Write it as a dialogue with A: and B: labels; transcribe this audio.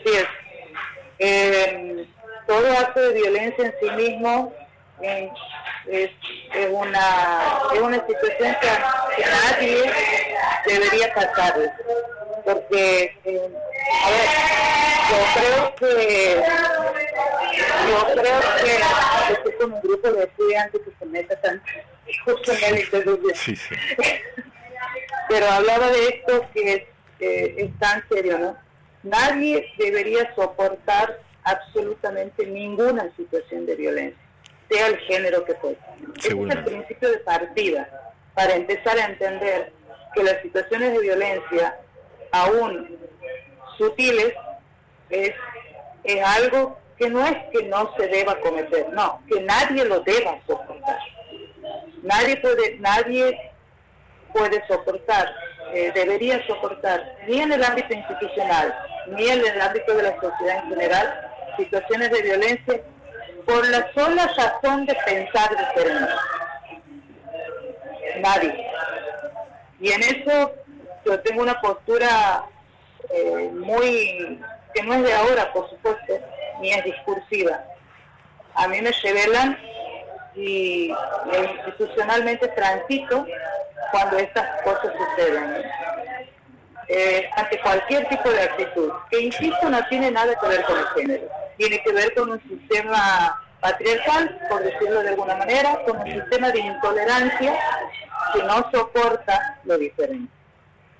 A: Así es. Eh, todo acto de violencia en sí mismo eh, es, es, una, es una situación que, nadie debería tratar porque eh, a ver, yo creo que yo creo que estoy con un grupo de estudiantes que se meta tan justo en el sí, sí. pero hablaba de esto que es, eh, es tan serio, ¿no? Nadie debería soportar absolutamente ninguna situación de violencia, sea el género que fuese. Ese es el principio de partida para empezar a entender que las situaciones de violencia, aún sutiles, es, es algo que no es que no se deba cometer, no, que nadie lo deba soportar. Nadie puede, nadie puede soportar, eh, debería soportar, ni en el ámbito institucional, ni en el ámbito de la sociedad en general, situaciones de violencia por la sola razón de pensar diferente. Nadie. Y en eso yo tengo una postura eh, muy, que no es de ahora, por supuesto, ni es discursiva. A mí me revelan y institucionalmente transito cuando estas cosas suceden. Eh, ante cualquier tipo de actitud, que insisto no tiene nada que ver con el género tiene que ver con un sistema patriarcal, por decirlo de alguna manera, con un sistema de intolerancia que no soporta lo diferente.